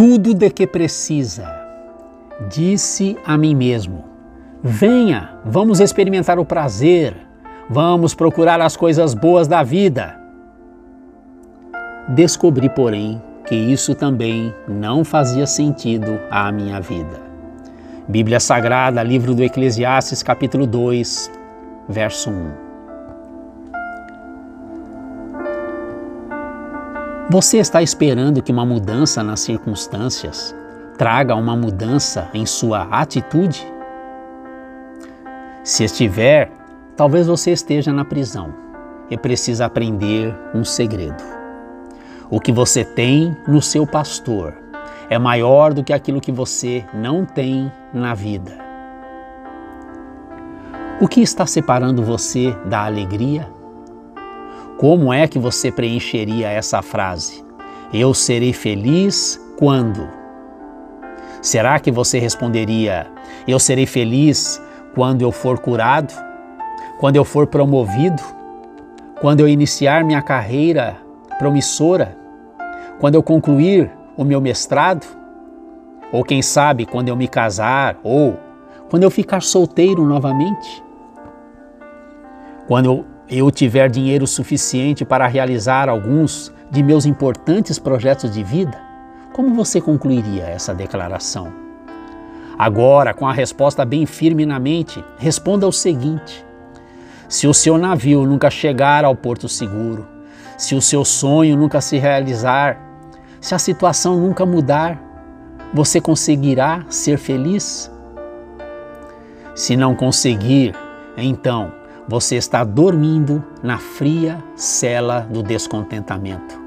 tudo de que precisa. Disse a mim mesmo: Venha, vamos experimentar o prazer, vamos procurar as coisas boas da vida. Descobri, porém, que isso também não fazia sentido à minha vida. Bíblia Sagrada, livro do Eclesiastes, capítulo 2, verso 1. Você está esperando que uma mudança nas circunstâncias traga uma mudança em sua atitude? Se estiver, talvez você esteja na prisão e precisa aprender um segredo. O que você tem no seu pastor é maior do que aquilo que você não tem na vida. O que está separando você da alegria? Como é que você preencheria essa frase? Eu serei feliz quando? Será que você responderia: Eu serei feliz quando eu for curado? Quando eu for promovido? Quando eu iniciar minha carreira promissora? quando eu concluir o meu mestrado, ou quem sabe quando eu me casar, ou quando eu ficar solteiro novamente, quando eu tiver dinheiro suficiente para realizar alguns de meus importantes projetos de vida, como você concluiria essa declaração? Agora, com a resposta bem firme na mente, responda o seguinte: se o seu navio nunca chegar ao porto seguro, se o seu sonho nunca se realizar, se a situação nunca mudar, você conseguirá ser feliz? Se não conseguir, então você está dormindo na fria cela do descontentamento.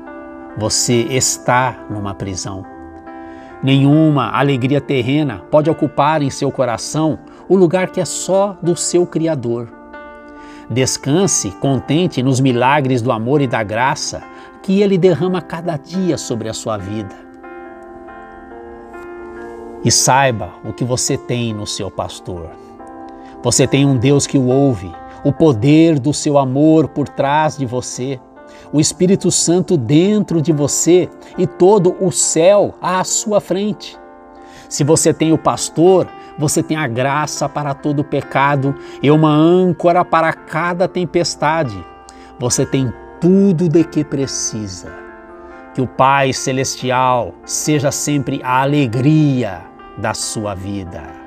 Você está numa prisão. Nenhuma alegria terrena pode ocupar em seu coração o lugar que é só do seu Criador. Descanse contente nos milagres do amor e da graça que Ele derrama cada dia sobre a sua vida. E saiba o que você tem no seu pastor. Você tem um Deus que o ouve, o poder do seu amor por trás de você, o Espírito Santo dentro de você e todo o céu à sua frente. Se você tem o pastor, você tem a graça para todo pecado e uma âncora para cada tempestade. Você tem tudo de que precisa. Que o Pai Celestial seja sempre a alegria da sua vida.